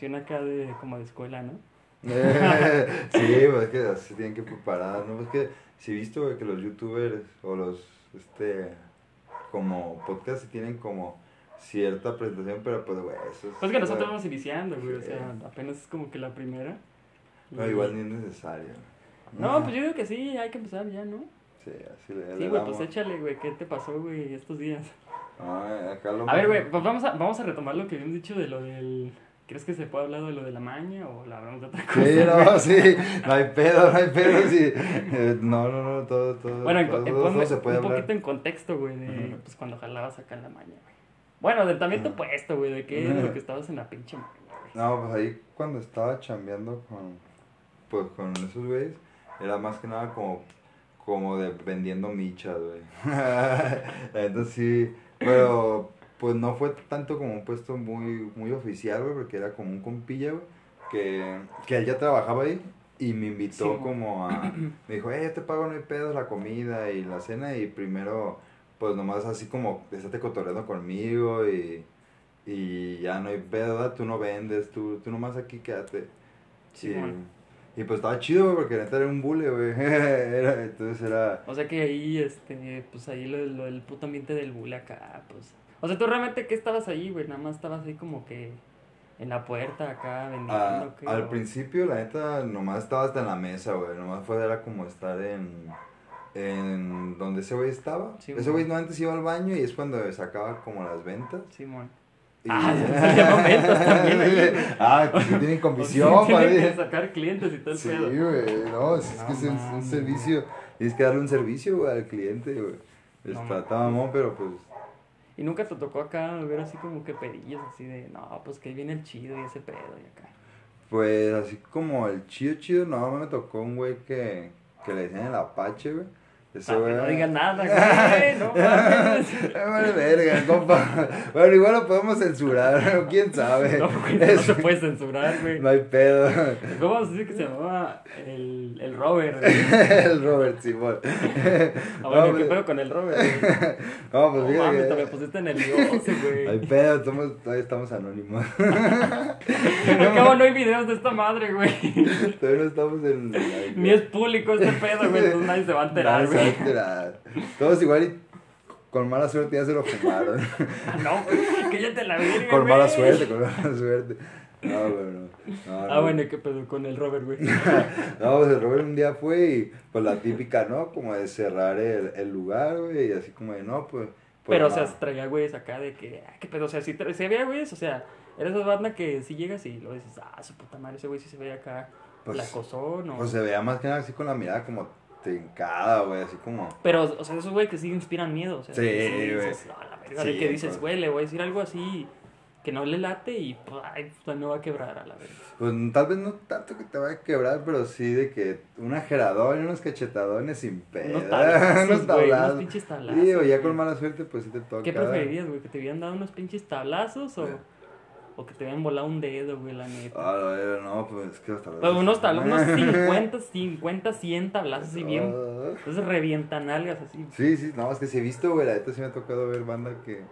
acción acá de, como de escuela, ¿no? sí, pues es que así tienen que preparar, ¿no? Es que si he visto, que los youtubers o los, este, como podcast tienen como cierta presentación, pero pues, güey, eso es... Pues que nosotros vamos iniciando, güey, o sea, apenas es como que la primera. No, igual ni es necesario. No, pues yo digo que sí, hay que empezar ya, ¿no? Sí, así le Sí, güey, pues échale, güey, ¿qué te pasó, güey, estos días? Ah, acá lo A ver, güey, pues vamos a, vamos a retomar lo que habíamos dicho de lo del... ¿Crees que se puede hablar de lo de la maña o la hablamos de otra cosa? Sí, no, sí, no hay pedo, no hay pedo, sí. Eh, no, no, no, todo, todo. Bueno, en, todo, en- todo ponme se puede un hablar. poquito en contexto, güey, de pues cuando jalabas acá en la maña, güey. Bueno, del también tu Ujú. puesto, güey, de que, de lo que estabas en la pinche maña, güey. No, pues ahí cuando estaba chambeando con, pues con esos güeyes, era más que nada como, como de vendiendo michas, güey. Entonces sí, pero pues no fue tanto como un puesto muy, muy oficial, güey, porque era como un compilla, güey, que, que él ya trabajaba ahí y me invitó Sí, como a, me dijo, eh, yo te pago no hay pedo la comida y la cena y primero, pues nomás así como, estate cotorreando conmigo y, y ya no hay pedo, ¿verdad? tú no vendes, tú, tú nomás aquí quédate. Sí, y, bueno. y pues estaba chido, güey, porque neta era un bule, güey. Era- entonces era... O sea que ahí, este, pues ahí lo, lo del puto ambiente del bule acá, pues. O sea, tú realmente, ¿qué estabas ahí, güey? Nada más estabas ahí como que en la puerta acá vendiendo, Ah, ¿qué? al O- principio, la neta, nomás estaba hasta en la mesa, güey. Nomás fue, era como estar en, en donde ese güey estaba. Sí, ese güey no antes iba al baño y es cuando sacaba como las ventas. Simón. Y- Ah, ventas también ahí. Ah, pues sí tienen O comisión, sea, tienen que sacar clientes y todo el Sí, pedo. güey, no, es, es No que es un, servicio, tienes que darle un servicio, güey, al cliente, güey. No Está, mames. está mamón, pero pues, Y nunca te tocó acá ver así como que pedillos así de, no, pues que ahí viene el chido y ese pedo y acá. pues así como el chido chido, no, me tocó un güey que, que le decían el Apache, güey. Ese Para que güey no digan nada, güey, no Vale, verga, compa. Bueno, igual lo podemos censurar, quién sabe. No, güey, no Es- se puede censurar, güey. no hay pedo. ¿Cómo vamos a decir que se llamaba el, el Robert? El Robert Simón. Ah, bueno, No, ¿qué pues- pedo con el Robert? güey? No, pues No fíjate mames, que- me pusiste nervioso, Hay güey. pedo, estamos- todavía estamos anónimos. Al cabo no hay videos de esta madre, güey. Todavía no estamos en. Ni es público este pedo, güey, entonces nadie se va a enterar, güey. Todos igual y con mala suerte ya se lo fumaron. Ah, No, que ya te la verga, con mala suerte, con mala suerte. No, bueno. No, Ah, no. bueno, ¿qué pedo con el Robert, güey? No, pues el Robert un día fue y pues la típica, ¿no? Como de cerrar el, el lugar, güey, y así como de, no, pues... pues, Pero, o sea, traía güeyes acá de que, ah, qué pedo, o sea, si, si había güeyes, o sea, eres esa banda que si llegas y lo dices, ah, su puta madre, ese güey sí se ve acá Pues- placosón, o... Pues se veía más que nada así con la mirada como trincada, güey, así como... Pero, o sea, esos güey que sí inspiran miedo, o sea, Sí, güey. dices, "No, la verga", Sí, de que dices, pues. güey, le voy a decir algo así que no le late y, pues, ay, pues, me va a quebrar a la verga. Pues tal vez no tanto que te vaya a quebrar, pero sí de que una geradón y unos cachetadones sin pedo. Unos tablazos, Unos pinches tablazos. Sí, o ya con mala suerte, pues sí te toca. ¿Qué preferirías, güey? ¿Que te hubieran dado unos pinches tablazos o, Sí. O que te hubieran volado un dedo, güey, la neta? Ah, la verdad, no, pues es que tablazos. Pues unos tablazos, unos 50, 50, 100 tablazos así bien. Ah. Entonces revientan algas así. Sí, sí, no, es que sí he visto, güey, la neta sí me ha tocado ver banda que...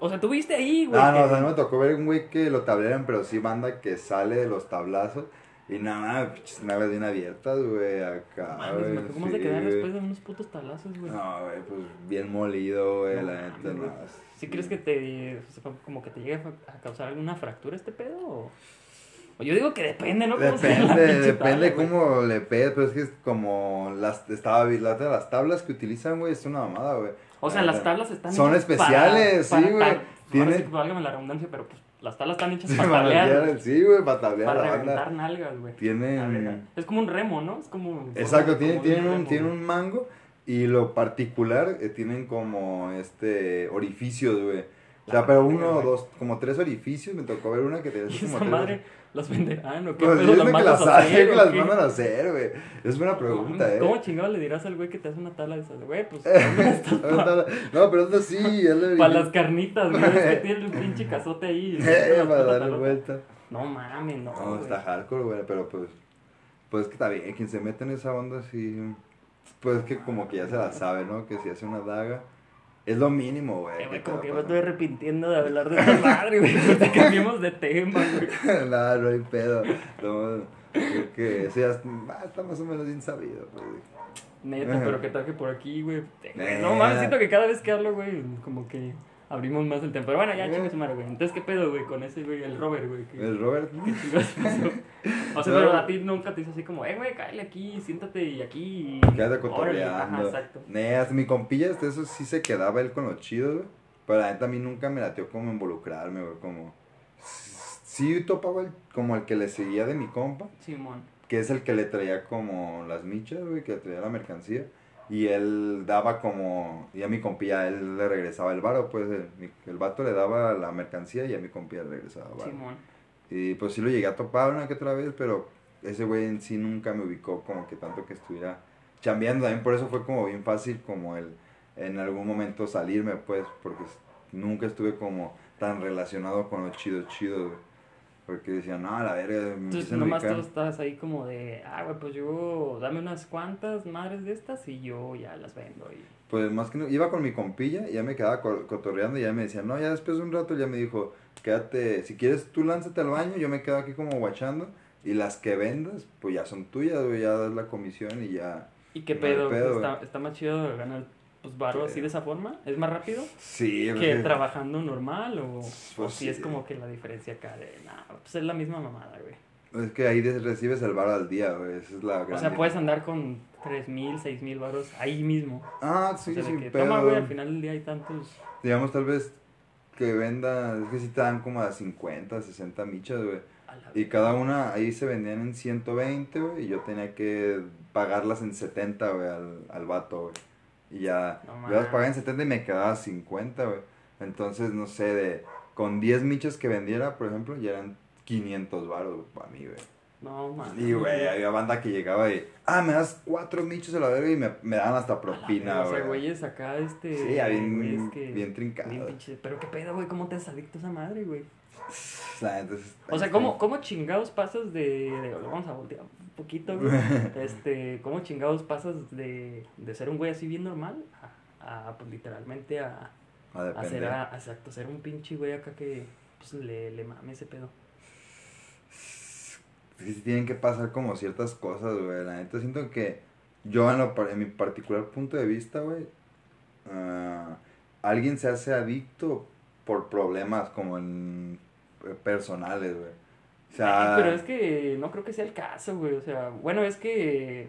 O sea, tú viste ahí, güey. Ah, no, que- o sea, no me tocó ver un güey que lo tableran, pero sí banda que sale de los tablazos y nada, pinches nalgas bien abiertas, güey, acá, Mames, güey. me- ¿Cómo sí, se quedan después de unos putos tablazos, güey? No, güey, pues bien molido, güey, No la neta, no. ¿Sí crees que te, como que te llegue a causar alguna fractura este pedo? O, yo digo que depende, ¿no? ¿Cómo se llama la Depende, depende tabla, cómo le pegues, pero es que es como las, estaba, vi- la otra, las tablas que utilizan, güey, es una mamada, güey. O sea, La las tablas están Son especiales, para- sí, güey. sí válgame la redundancia, pero pues las tablas están hechas para tablear, sí, güey, para tablear para reventar nalgas, güey. Tienen-. Es como un remo, ¿no? Es como... Exacto, como tienen, un, güey. un mango y lo particular eh, tienen como este orificios, güey. O sea, pero uno, dos, como tres orificios, me tocó ver una que así como esa tres. madre las venderán, ¿o qué Pues pedo? ¿Las que mandas las a hacer, que las mandan a hacer, güey. Es buena pregunta, eh. ¿Cómo chingado le dirás al güey que te hace una tabla de esas? Güey, pues... para no, pero esto sí, es lo las carnitas, güey. Es que tiene un pinche cazote ahí. Eh, para darle vuelta. No mames, no. No, está hardcore, güey, pero pues. Pues que está bien, quien se mete en esa onda sí. Pues que como que ya se la sabe, ¿no? Que si hace una daga, Es lo mínimo, güey. Güey, como que a me estoy arrepintiendo de hablar de esta madre, güey. Porque cambiamos de tema, güey. Nada, no hay pedo. No, creo que eso ya está, más o menos bien sabido, pues. Neta, pero que traje por aquí, güey. No mames, siento que cada vez que hablo, güey, como que abrimos más el tema. Pero bueno, ya chingue su madre, güey. Entonces, ¿qué pedo, güey, con ese, güey, el Robert, güey? ¿Qué, El Robert. qué chingados pasó? O sea, No. pero a ti nunca te hizo así como, eh, güey, cállate aquí, siéntate y aquí. y- Quédate Órale, Ajá, cotorreando. exacto. Nee, hasta mi compilla, hasta eso sí se quedaba él con lo chido, güey. Pero la neta a mí nunca me latió como involucrarme, güey. Como. Sí topaba el- como el que le seguía de mi compa, Simón. que es el que le traía como las michas, güey, que le traía la mercancía. Y él daba como. Y a mi compilla él le regresaba el varo, pues el, mi- el vato le daba la mercancía y a mi compilla le regresaba el varo. Simón. Y pues sí lo llegué a topar una que otra vez, pero ese güey en sí nunca me ubicó como que tanto que estuviera chambeando. También por eso fue como bien fácil como el en algún momento salirme, pues, porque nunca estuve como tan relacionado con los chidos chidos. Porque decían, no, a la verga, me Entonces, nomás tú ubicar". estabas ahí como de, ah, güey, pues yo, dame unas cuantas madres de estas y yo ya las vendo. Y... Pues más que no, iba con mi compilla y ya me quedaba co- cotorreando y ya me decía, no, ya después de un rato ya me dijo, quédate, si quieres tú lánzate al baño, yo me quedo aquí como guachando y las que vendas, pues ya son tuyas, güey, ya das la comisión y ya. ¿Y qué No pedo? pedo, está, está más chido ganar pues varo Sí. así de esa forma? ¿Es más rápido? Sí, que porque- trabajando normal o, Pues o si es como que la diferencia acá de, nah, pues es la misma mamada, güey. Es que ahí recibes el bar al día, güey, esa es la O sea, puedes andar con tres mil, seis mil varos ahí mismo. Ah, sí, o sea, sí, que, pero... toma, güey, al final del día hay tantos... Digamos, tal vez que venda, es que sí te dan como a 50, 60 michas, güey. Y cada una ahí se vendían en 120, güey, y yo tenía que pagarlas en 70, güey, al, al vato, güey. Y ya, No yo las pagaba en 70 y me quedaba 50, güey. Entonces, no sé, de con 10 michas que vendiera, por ejemplo, ya eran 500 baros, güey, para mí, güey. No, man. Y, güey, había banda que llegaba y, ah, me das cuatro michos a la verga y me, me daban hasta propina, O sea, güey. güeyes acá, este... Sí, ya bien- güeyes que- bien trincado. bien pinche- Pero qué pedo, güey, ¿cómo te has adicto a esa madre, güey? La neta es- O sea, ¿cómo, cómo chingados pasas de, de- Vamos a voltear poquito, güey. Este, ¿cómo chingados pasas de, de ser un güey así bien normal a, a, pues, literalmente a, A a ser, a, exacto, ser un pinche güey acá que, pues, le, le mame ese pedo? Sí, tienen que pasar como ciertas cosas, güey. La neta siento que yo en, lo en mi particular punto de vista, güey, ah, alguien se hace adicto por problemas como en, eh, personales, güey. O sea, Ay, pero es que no creo que sea el caso, güey. O sea, bueno, es que.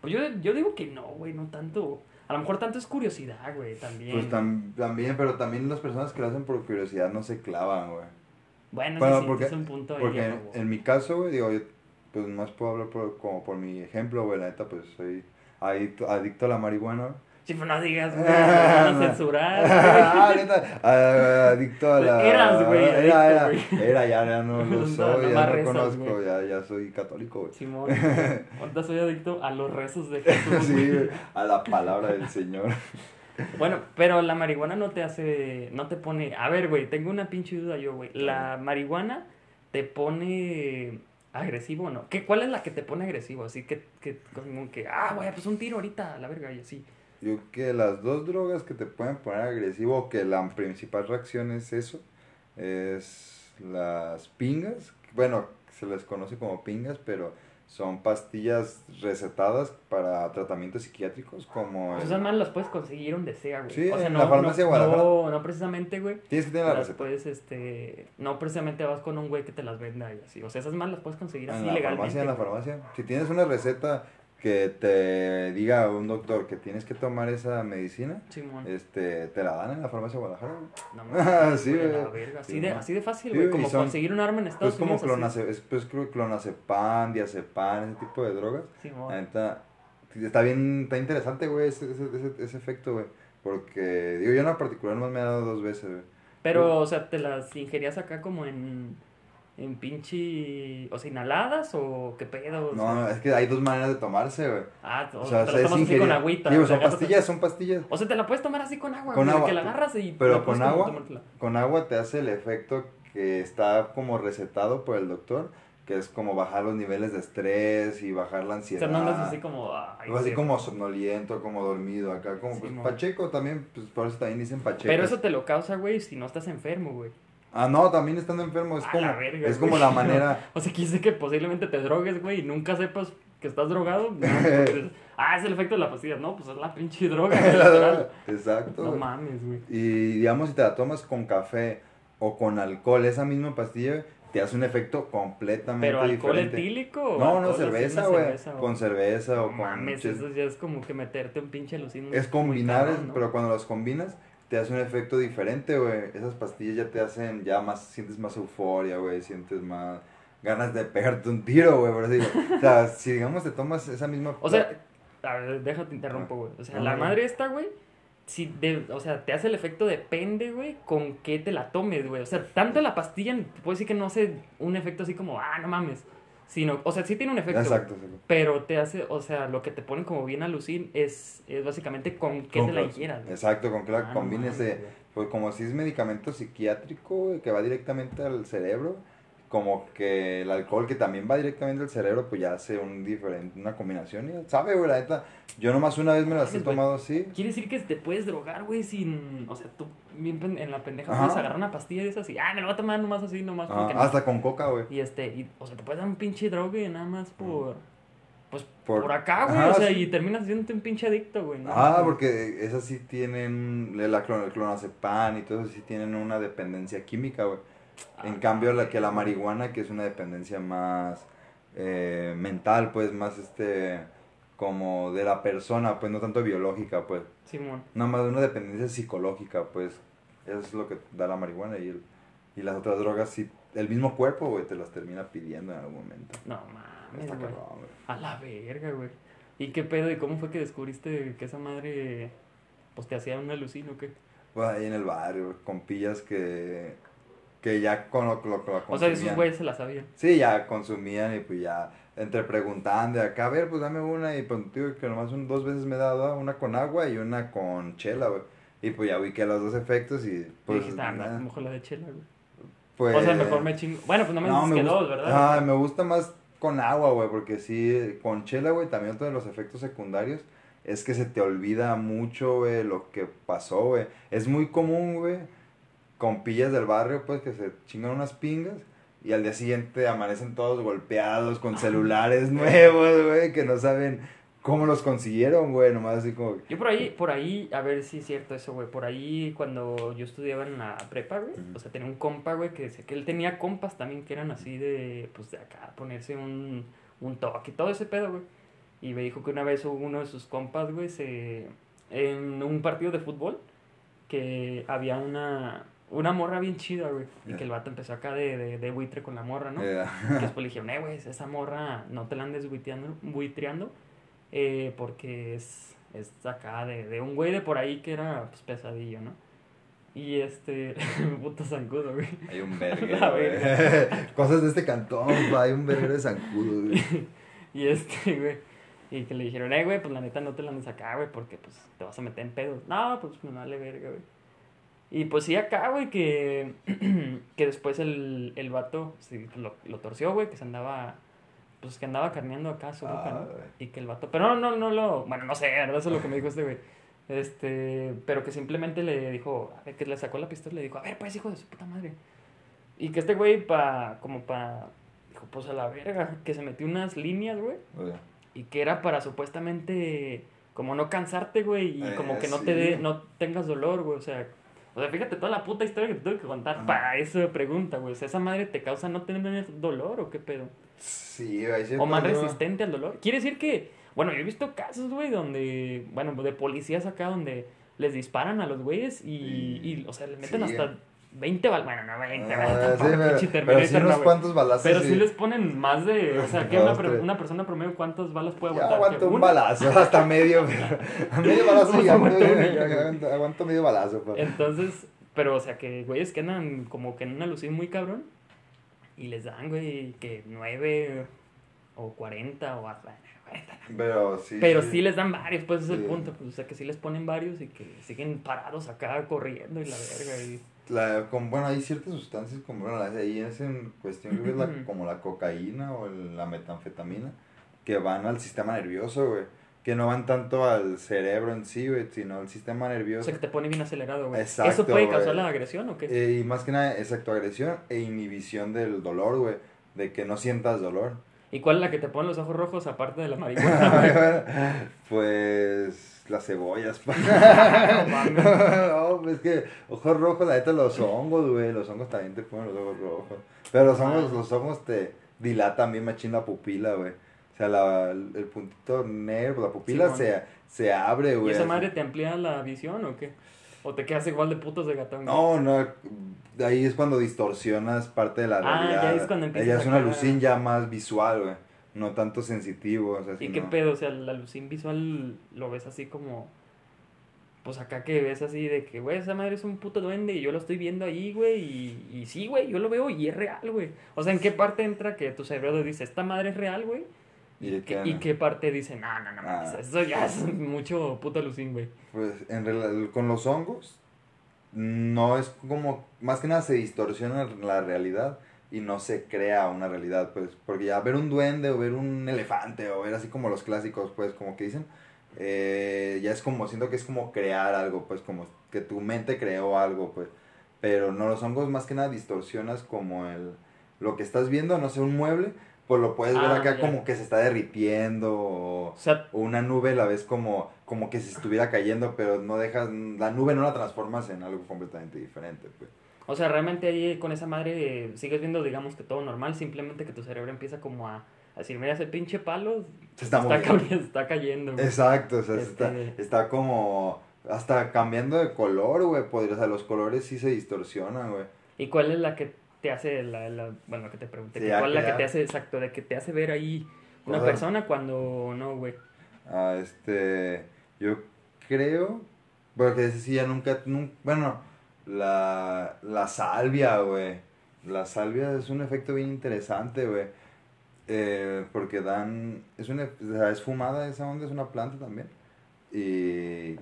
Pues yo, yo digo que no, güey, no tanto. A lo mejor tanto es curiosidad, güey, también. pues tam- también, pero también las personas que lo hacen por curiosidad no se clavan, güey. Bueno, Bueno, sí, sí, porque- es un punto ahí. Porque en, en mi caso, güey, digo, yo pues más puedo hablar por, como por mi ejemplo, güey, la neta, pues soy adicto, adicto a la marihuana. Sí, pero no digas, güey, te van a censurar. ah, neta, ah, adicto a la... Eras, güey, Era, era, era, ya, ya no lo No, soy, nomás ya no rezas, conozco, ya, ya soy católico, güey. Simón, ahorita soy adicto a los rezos de Jesús. Sí, güey. a la palabra del Señor. Bueno, pero la marihuana no te hace, no te pone, a ver, güey, tengo una pinche duda yo, güey. La marihuana te pone agresivo o no? ¿Qué, ¿Cuál es la que te pone agresivo? Así que, que, como que, ah, güey, pues un tiro ahorita, la verga, y así. Yo creo que las dos drogas que te pueden poner agresivo, que la principal reacción es eso, es las pingas. Bueno, se les conoce como pingas, pero son pastillas recetadas para tratamientos psiquiátricos como... Pues el- esas más las puedes conseguir donde sea, güey. Sí, o sea, en no, la farmacia no, Guadalajara. no, no precisamente, güey. Tienes que tener la Las receta. puedes, este, no precisamente vas con un güey que te las venda y así. O sea, esas más las puedes conseguir así En la legalmente. farmacia, en la farmacia. Si tienes una receta que te diga un doctor que tienes que tomar esa medicina, Simón. este, te la dan en la farmacia de Guadalajara. No mames, Sí, güey, la verga. Así, Sí, de, así de fácil, güey. como son- conseguir un arma en Estados Pues como Unidos. así. clonace, es, pues clonazepam, diazepam, ese tipo de drogas. Simón. La neta, está bien, está interesante, güey, ese, ese, ese, ese efecto, güey. Porque, digo, yo en lo particular más me ha dado dos veces, güey. Pero, o sea, ¿te las ingerías acá como en, en pinche... O sea, inhaladas o qué pedo? O No, sea, no, es que hay dos maneras de tomarse, güey. Ah, o, O sea, te es tomas así con agüita. Digo, o sea, son pastillas, son pastillas. O sea, te la puedes tomar así con agua, Con güey, agua, que la agarras y... pero con agua. tomártela. Con agua te hace el efecto que está como recetado por el doctor, que es como bajar los niveles de estrés y bajar la O ansiedad. sea, no andas así como. ay, O así sí. como somnoliento, como dormido, acá como Sí, pues. Pacheco también, pues por eso también dicen Pacheco. Pero eso te lo causa, güey, si no estás enfermo, güey. Ah, no, también estando enfermo, es A como, la verga, es como la manera, O sea, quise que posiblemente te drogues, güey, y nunca sepas que estás drogado. No, ah, es el efecto de la pastilla. No, pues es la pinche droga. exacto. No mames, güey. Y digamos, si te la tomas con café o con alcohol, esa misma pastilla te hace un efecto completamente ¿Pero alcohol diferente. etílico? No, no, cerveza, güey. Con cerveza o con... mames, eso ya es como que meterte un pinche alucino. Es combinar, pero cuando los combinas te hace un efecto diferente, güey. Esas pastillas ya te hacen, ya más, sientes más euforia, güey, sientes más ganas de pegarte un tiro, güey, por así. O sea, si digamos te tomas esa misma... O sea, a ver, déjate interrumpo, güey. O sea, la madre esta, güey, si de, o sea, te hace el efecto depende, güey, con qué te la tomes, güey. O sea, tanto la pastilla, puedo decir que no hace un efecto así como, ah, no mames. Sino, o sea, sí tiene un efecto. Exacto, exacto. Pero te hace, o sea, lo que te pone como bien alucin es, es básicamente con qué Con te la ingieras. Exacto, con que la Ah, no combines, pues como si es medicamento psiquiátrico, que va directamente al cerebro, como que el alcohol que también va directamente al cerebro, pues ya hace un diferente, una combinación, y sabe, güey, la neta, yo nomás una vez me las he tomado así, Quiere decir que te puedes drogar, güey, sin. O sea, tú bien en la pendeja Ajá. puedes agarrar una pastilla de esas y, ah, me lo voy a tomar nomás así, nomás ah, porque no. hasta con coca, güey. Y este, y, o sea, te puedes dar un pinche drogue nada más por. Pues Por- por, acá, güey. O sea, sí. y terminas haciéndote un pinche adicto, güey. ¿no? Ah, porque esas sí tienen, la clonazepam y todo eso sí tienen una dependencia química, güey. En cambio, la que la marihuana, que es una dependencia más eh, mental, pues, más este, como de la persona, pues, no tanto biológica, pues. Simón. Nada más una dependencia psicológica, pues. Eso es lo que da la marihuana y, el- y las otras drogas, sí, el mismo cuerpo, güey, te las termina pidiendo en algún momento. No mames, Está güey. A la verga, güey. ¿Y qué pedo? ¿Y cómo fue que descubriste que esa madre. Pues te hacía un alucino o qué? Pues ahí en el barrio, con pillas que, que ya con lo, lo, lo O sea, esos consumían. güeyes se la sabían. Sí, ya consumían y pues ya entre preguntando de acá, a ver, pues dame una y pues digo que nomás un, dos veces me he dado ¿ah? una con agua y una con chela, güey. Y pues ya ubiqué los dos efectos y y pues dijiste, ah, no, mejor la de chela, güey. pues o sea, mejor me chingo. Bueno, pues no me no, me que gusta, dos, ¿verdad? Ah, me gusta más con agua, güey, porque sí, con chela, güey, también otro de los efectos secundarios es que se te olvida mucho, güey, lo que pasó, güey. Es muy común, güey, con pillas del barrio, pues, que se chingan unas pingas y al día siguiente amanecen todos golpeados con celulares nuevos, güey, que no saben cómo los consiguieron, güey, nomás así como... Yo por ahí, por ahí, a ver si es cierto eso, güey. Por ahí, cuando yo estudiaba en la prepa, güey, o sea, tenía un compa, güey, que decía que él tenía compas también que eran así de, pues de acá, ponerse un, un toque y todo ese pedo, güey. Y me dijo que una vez hubo uno de sus compas, güey, se, en un partido de fútbol, que había una, una morra bien chida, güey. Y que el vato empezó acá de, de, de buitre con la morra, ¿no? eh, Que después le dijeron, eh, güey, esa morra no te la andes buitreando, buitreando eh, porque es, es acá de, de un güey de por ahí que era pues, pesadillo, ¿no? Y este, puto zancudo, güey. hay un vergue, La güey. Cosas de este cantón, pa, hay un vergue de zancudo, güey. Y este, güey. Y que le dijeron, eh, güey, pues la neta no te la andes acá, güey, porque pues te vas a meter en pedos. No, pues me vale verga, güey. Y pues sí, acá, güey, que, que después el, el vato sí, lo, lo torció, güey, que se andaba, pues que andaba carneando acá su boca, Ah, ¿no? güey. Y que el vato, pero no, no, no lo, bueno, no sé, ¿verdad? Eso es lo que me dijo este güey. Este, pero que simplemente le dijo, a ver, que le sacó la pistola y le dijo, a ver, pues, hijo de su puta madre. Y que este güey, pa, como pa, dijo, pues a la verga, que se metió unas líneas, güey. Y que era para supuestamente como no cansarte, güey, y Eh, como que no sí. te dé, no tengas dolor, güey, o sea, o sea, fíjate toda la puta historia que te tuve que contar Ajá. para esa pregunta, güey, o sea, esa madre te causa no tener dolor o qué pedo, Sí, hay o más resistente al dolor. Quiere decir que, bueno, yo he visto casos, güey, donde, bueno, de policías acá donde les disparan a los güeyes y, y, o sea, les meten Sí. hasta 20 balas, bueno, no 20 Ah, balas, sí, pero, pinche pero Terminator, sí no, unos güey. cuantos balazos. Pero sí. sí les ponen más de, o sea, que una, persona promedio, ¿cuántas balas puede aguantar? aguanto ¿Que un balazo, hasta medio, medio balazo Pues ya, aguanto, aguanto medio balazo, pa. Entonces, pero o sea, que güeyes que andan como que en una lucín muy cabrón y les dan, güey, que 9 o 40 o hasta 40. Pero sí. Pero sí les dan varios, pues ese es el punto, pues, o sea, que sí les ponen varios y que siguen parados acá corriendo y la verga y... la, como, bueno, hay ciertas sustancias como, bueno, ahí es en cuestión, creo que es la- como la cocaína o el- la metanfetamina, que van al sistema nervioso, güey. Que no van tanto al cerebro en sí, güey, sino al sistema O nervioso. sea, que te pone bien acelerado, güey. Exacto, ¿Eso puede causar la agresión o qué? Eh, y más que nada, exacto, agresión e inhibición del dolor, güey. De que no sientas dolor. ¿Y cuál es la que te pone los ojos rojos aparte de la marihuana, pues las cebollas. No no, pues es que ojos rojos, la neta, los hongos, güey. Los hongos también te ponen los ojos rojos. Pero los hongos, Ah. los hongos te dilatan bien machín la pupila, güey. O sea, la, el puntito negro, la pupila se, se abre, ¿Y güey. esa así. madre te amplía la visión o qué? ¿O te quedas igual de putos de gatón? No, no, ahí es cuando distorsionas parte de la Ah, realidad. ya es cuando empiezas Ella es una cagar. lucín ya más visual, güey. No tanto sensitivo, o sea, ¿Y qué pedo? O sea, la lucín visual lo ves así como. Pues acá que ves así de que, güey, esa madre es un puto duende y yo lo estoy viendo ahí, güey. Y, y sí, güey, yo lo veo y es real, güey. O sea, ¿en qué parte entra que tu cerebro dice, esta madre es real, güey? Y de ¿Qué- que- ¿Y qué parte dice, no, no, no, Ah. eso ya es mucho puto lucín, güey? Pues en con los hongos no es como más que nada se distorsiona la realidad y no se crea una realidad, pues porque ya ver un duende o ver un elefante o ver así como los clásicos, pues como que dicen, eh, ya es como siento que es como crear algo, pues como que tu mente creó algo, pues, pero no los hongos más que nada distorsionas como el lo que estás viendo, no sé, un mueble, pues lo puedes ver Ah, acá ya. como que se está derritiendo o O sea, una nube la ves como, como que se estuviera cayendo, pero no dejas, la nube no la transformas en algo completamente diferente, pues. o sea, realmente ahí con esa madre eh, sigues viendo, digamos que todo normal, simplemente que tu cerebro empieza como a, a decir, mira ese pinche palo, Se está está, ca- está cayendo. güey". Exacto, o sea, está, Este- está como, hasta cambiando de color, güey, podría, o sea, los colores sí se distorsionan, güey. ¿Y cuál es la que te hace, la, la- bueno, que te pregunté, Sí, que ya ¿cuál es la que te hace, exacto, de que te hace ver ahí una persona cuando no, güey? Ah, este, yo creo, porque sí ya nunca, nun- bueno, la, la salvia, güey. La salvia es un efecto bien interesante, güey. Eh, porque dan, es una, o sea, es fumada esa onda, es una planta también. Y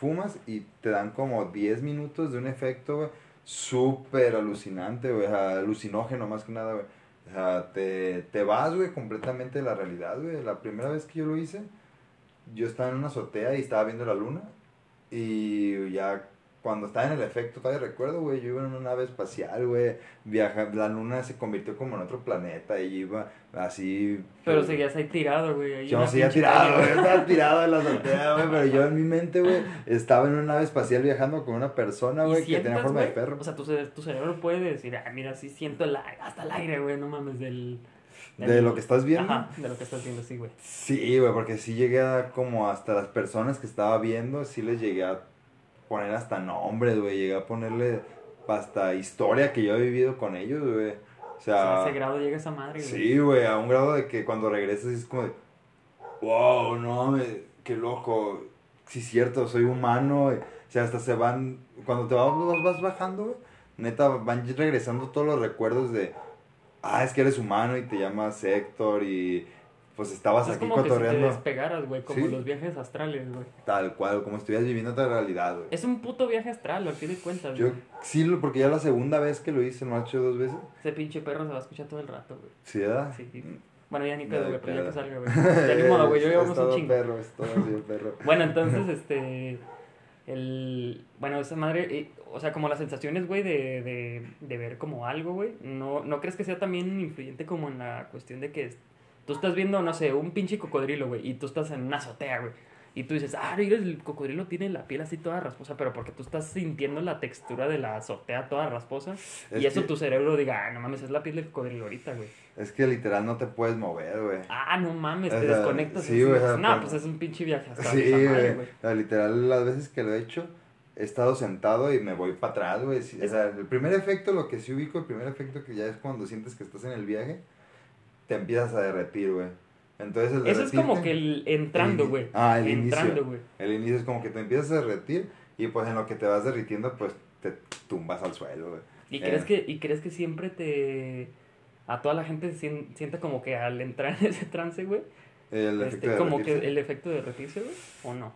fumas y te dan como 10 minutos de un efecto, güey, súper alucinante, güey, alucinógeno más que nada, güey. O sea, te, te vas, güey, completamente de la realidad, güey. La primera vez que yo lo hice, yo estaba en una azotea y estaba viendo la luna. Y ya cuando estaba en el efecto, todavía recuerdo, güey, yo iba en una nave espacial, güey. Viaja, la luna se convirtió como en otro planeta y iba así. Pero pues, seguías ahí tirado, güey. Yo no seguía tirado, güey. Estaba tirado en la azotea, güey. Pero yo en mi mente, güey, estaba en una nave espacial viajando con una persona, ¿Y güey, que tenía forma de perro. O sea, tu, tu cerebro puede decir, ah, mira, sí siento el aire, hasta el aire, güey, no mames, del... De lo que estás viendo. Ajá, de lo que estás viendo, sí, güey. Sí, güey, porque sí llegué a como hasta las personas que estaba viendo, sí les llegué a poner hasta nombres, güey, llegué a ponerle hasta historia que yo he vivido con ellos, güey. O O sea, a ese grado llega esa madre, güey. sí, güey, a un grado de que cuando regresas es como de, wow, no, me, qué loco, sí cierto, soy humano, güey. o sea, hasta se van, cuando te vas, vas bajando, güey, neta, van regresando todos los recuerdos de, ah, es que eres humano y te llamas Héctor y pues estabas es aquí como que si te cotorreando. despegaras, güey, como Sí. los viajes astrales, güey. Tal cual, como estuvieras viviendo otra realidad, güey. Es un puto viaje astral, al fin de cuentas, Yo sí, porque ya la segunda vez que lo hice, no he hecho dos veces. Ese pinche perro se va a escuchar todo el rato, güey. Sí, ¿verdad? Sí. Bueno, ya ni pedo, güey, pero ya que salga, güey. Ya ni modo, güey, yo llevamos un chingo. perro, es todo así el perro. Bueno, entonces, este. El. Bueno, esa madre. eh, o sea, como las sensaciones, güey, de, de, de ver como algo, güey. ¿no, ¿No crees que sea también influyente como en la cuestión de que tú estás viendo, no sé, un pinche cocodrilo, güey, y tú estás en una azotea, güey? Y tú dices, ah, mira, el cocodrilo tiene la piel así toda rasposa, pero porque tú estás sintiendo la textura de la azotea toda rasposa. Es y eso que- tu cerebro diga, ah, no mames, es la piel del cocodrilo ahorita, güey. Es que literal no te puedes mover, güey. Ah, no mames, O te sea, desconectas. sí, y güey, no, pues es un pinche viaje hasta Sí, güey. O sea, literal, las veces que lo he hecho, he estado sentado y me voy para atrás, güey. O sea, el primer efecto, lo que sí ubico, el primer efecto que ya es cuando sientes que estás en el viaje, te empiezas a derretir, güey. Entonces el Eso es como que el entrando, güey. Ah, el entrando, inicio. El inicio es como que te empiezas a derretir y pues en lo que te vas derritiendo, pues te tumbas al suelo, güey. ¿Y Eh. crees que y crees que siempre te a toda la gente sien- sienta como que al entrar en ese trance, güey, El este, efecto de como que el efecto de derretirse, güey, o no?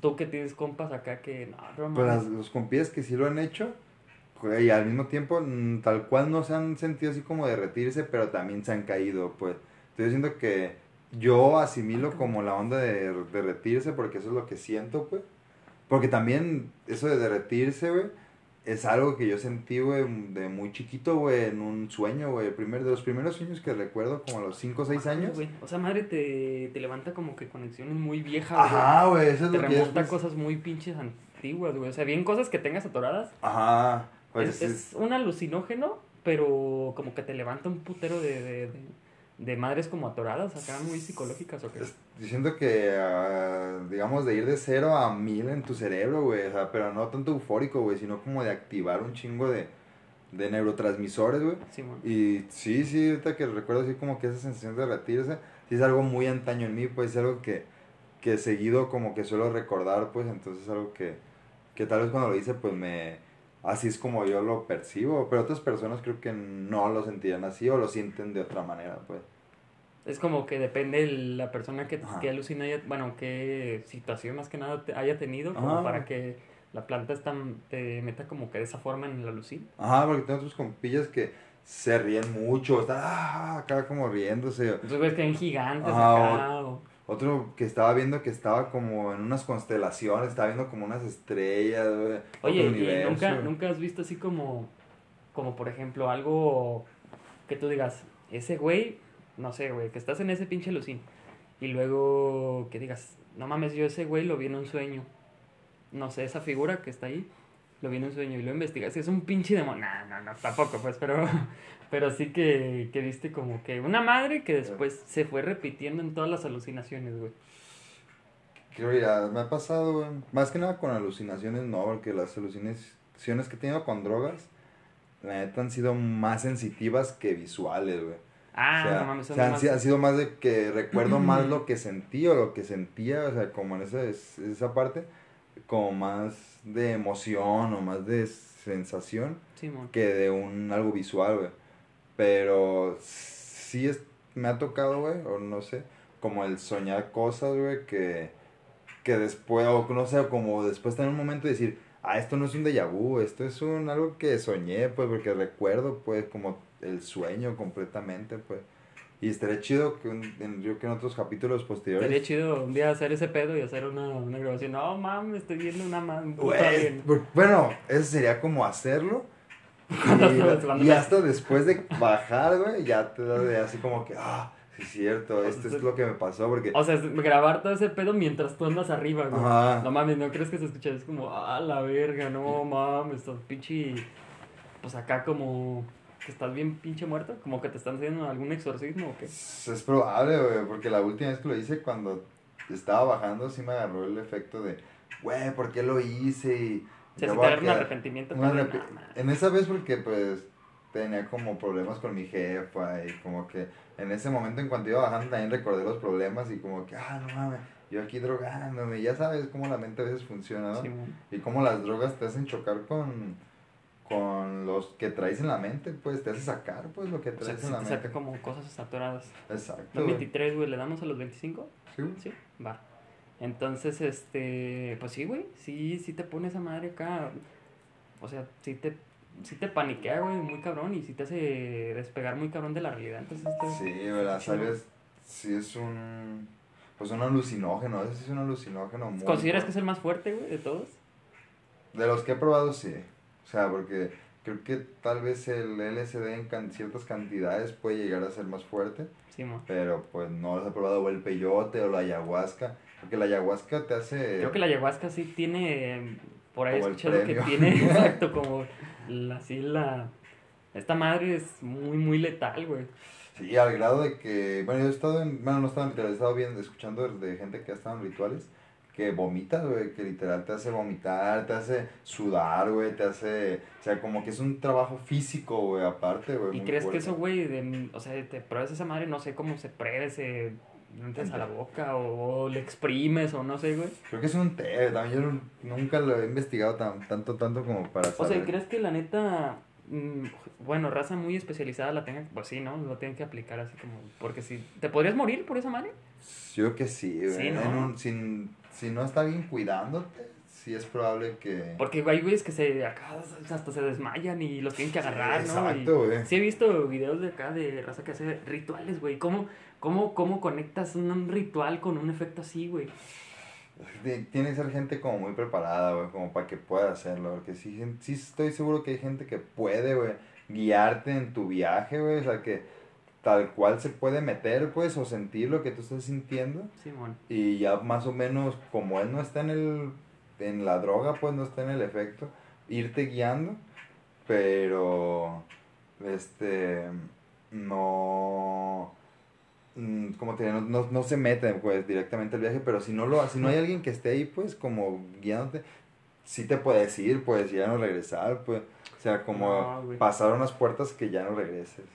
Tú que tienes compas acá que no, no Pues los compías que sí lo han hecho, y al mismo tiempo, mm, tal cual no se han sentido así como derretirse, pero también se han caído, pues. Estoy diciendo que yo asimilo como la onda de derretirse porque eso es lo que siento, pues. Porque también eso de derretirse, güey, es algo que yo sentí, güey, de muy chiquito, güey, en un sueño, güey. Primer, de los primeros sueños que recuerdo, como a los 5 o 6 años. Güey. O sea, madre te, te levanta como que conexiones muy viejas, Ajá, güey, eso es te lo que remonta después- cosas muy pinches antiguas, güey. O sea, bien cosas que tengas atoradas. Ajá, pues es, es un alucinógeno, pero como que te levanta un putero de, de, de, de madres como atoradas, acá muy psicológicas o qué. diciendo que, ah, digamos, de ir de cero a mil en tu cerebro, güey, o sea, pero no tanto eufórico, güey, sino como de activar un chingo de, de neurotransmisores, güey. Simón. Y sí, sí, ahorita que recuerdo así como que esa sensación de derretirse, sí es algo muy antaño en mí, pues es algo que, que seguido como que suelo recordar, pues entonces es algo que, que tal vez cuando lo hice, pues me... Así es como yo lo percibo, pero otras personas creo que no lo sentirán así o lo sienten de otra manera, pues. Es como que depende de la persona que, Ajá. que alucina, haya- bueno, qué situación más que nada te- haya tenido, como Ajá. para que la planta está, te meta como que de esa forma en el alucin. Ajá, porque tengo otros compillas que se ríen mucho, están ah, acá como riéndose. Entonces ves que hay gigantes Ajá, acá. o- Otro que estaba viendo que estaba como en unas constelaciones, estaba viendo como unas estrellas, güey, Oye, otro ¿y universo. nunca, nunca has visto así como, como por ejemplo, algo que tú digas, ese güey, no sé, güey, que estás en ese pinche lucín, y luego que digas, no mames, yo ese güey lo vi en un sueño, no sé, esa figura que está ahí, lo vi en un sueño, y lo investigas, es un pinche demonio, no, no, no, tampoco, pues, pero, pero sí que, que viste como que una madre que después se fue repitiendo en todas las alucinaciones, güey. Creo que ya me ha pasado, güey. Más que nada con alucinaciones, no, porque las alucinaciones que he tenido con drogas, la neta han sido más sensitivas que visuales, güey. Ah, o sea, no mames, o sea, más- ha sido más de que recuerdo más lo que sentí o lo que sentía, o sea, como en esa, esa parte, como más de emoción o más de sensación que de un algo visual, güey. Pero sí es, me ha tocado, güey, o no sé, como el soñar cosas, güey, que, que después, o no sé, como después tener un momento de decir, ah, esto no es un déjà vu, esto es un algo que soñé, pues, porque recuerdo, pues, como el sueño completamente, pues. Y estaría chido que un- en, yo que en otros capítulos posteriores. Estaría chido un día hacer ese pedo y hacer una, una grabación. No mames, estoy viendo una ma- un puto Güey, alien. bu- bueno, eso sería como hacerlo. Y, y hasta después de bajar, güey, ya te da de así como que, ah, sí es cierto, esto es lo que me pasó, porque... O sea, es grabar todo ese pedo mientras tú andas arriba, güey. Ajá. No mames, ¿no crees que se escucha? Es como, ah, la verga, no mames, estás pinche. Pues acá como que estás bien pinche muerto, como que te están haciendo algún exorcismo o qué. Es, probable, güey, porque la última vez que lo hice, cuando estaba bajando, sí me agarró el efecto de, güey, ¿por qué lo hice? Y da un arrepentimiento, un de, arrepi- "Nah, nah". En esa vez porque, pues, tenía como problemas con mi jefa y como que en ese momento en cuanto iba bajando también recordé los problemas y como que, ah, no mames, yo aquí drogándome, ya sabes cómo la mente a veces funciona. Y cómo las drogas te hacen chocar con, con los que traes en la mente, pues te hace sacar, pues, lo que O sea, traes en la te mente. saca como cosas atoradas. Exacto. Los güey. 23, güey, ¿le damos a los 25? Sí, güey. Sí, va. Entonces, este, pues sí, güey, sí, sí te pone esa madre acá. O sea, sí te, sí te paniquea, güey, muy cabrón y sí te hace despegar muy cabrón de la realidad. Entonces, está- Sí, chido. sales, sí es un, pues un alucinógeno, ese es un alucinógeno muy... ¿Consideras que es el más fuerte, güey, de todos? De los que he probado, sí. O sea, porque creo que tal vez el LSD en can- ciertas cantidades puede llegar a ser más fuerte, Sí, mo. pero pues no he probado o el peyote o la ayahuasca, porque la ayahuasca te hace... Creo que la ayahuasca sí tiene, por ahí he escuchado que tiene, exacto, como la, así la... Esta madre es muy, muy letal, güey. Sí, al grado de que, bueno, yo he estado en, bueno, no he estado en he estado bien escuchando de gente que ha estado en rituales, que vomita, güey, que literal te hace vomitar, te hace sudar, güey, te hace, o sea, como que es un trabajo físico, güey, aparte, güey. ¿Y crees que eso, güey, de, o sea, te pruebas esa madre, no sé cómo se pruebe, se metes a la boca o, o le exprimes o no sé, güey? Creo que es un té, también yo nu- nunca lo he investigado tan, tanto, tanto como para O saber. sea, ¿crees que la neta, mm, bueno, raza muy especializada la tenga, pues sí, ¿no? Lo tienen que aplicar así como, porque si, ¿te podrías morir por esa madre? Yo que sí, güey. Sí, ¿no? en un- sin- si no está bien cuidándote, sí es probable que... Porque hay güeyes que se acá hasta se desmayan y los tienen que agarrar, Sí, ¿no? exacto, güey. Sí he visto videos de acá de raza que hace rituales, güey. ¿Cómo, cómo, ¿Cómo conectas un ritual con un efecto así, güey? Ti- Tiene que ser gente como muy preparada, güey, como para que pueda hacerlo. Porque sí, sí estoy seguro que hay gente que puede, güey, guiarte en tu viaje, güey. O sea, que tal cual se puede meter, pues, o sentir lo que tú estás sintiendo. Simón. Y ya más o menos, como él no está en el en la droga, pues no está en el efecto, irte guiando, pero este no mm, como te no, no, no se mete pues directamente al viaje, pero si no lo si no hay alguien que esté ahí pues como guiándote, sí te puedes ir, pues ya no regresar, pues, o sea, como No, pasar unas puertas que ya no regreses.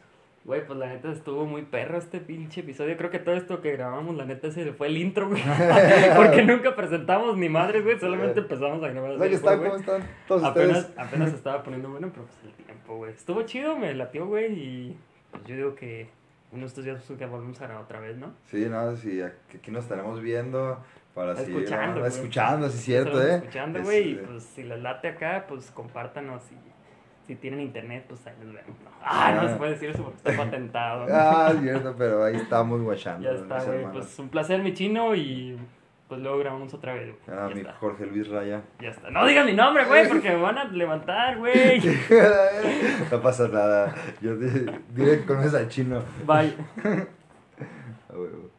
Güey, pues la neta estuvo muy perro este pinche episodio. Creo que todo esto que grabamos, la neta, ese fue el intro, güey. Porque nunca presentamos ni madres, güey. Solamente empezamos a grabar. Hola, ¿qué después, están? ¿Cómo están todos Apenas, ustedes? apenas se estaba poniendo bueno, pero pues el tiempo, güey. Estuvo chido, me latió, güey. Y pues yo digo que uno de estos días pues, que volvemos a grabar otra vez, ¿no? Sí, no, sí, aquí nos estaremos viendo para seguir Escuchando, escuchando, sí, cierto, ¿eh? Escuchando, Es, güey. Y eh, pues si les late acá, pues compártanos. Y si tienen internet, pues ahí nos vemos. ¿no? Ah, no se puede decir eso porque está patentado. ¿no? Ah, cierto, pero ahí estamos guachando. ya está, güey. Pues un placer, mi chino. Y pues luego grabamos otra vez, güey. Ah, ya mi está. Jorge Luis Raya. Ya está. No digan mi nombre, güey, porque me van a levantar, güey. no pasa nada. Yo di- diré que conoces al chino. Bye. Huevo.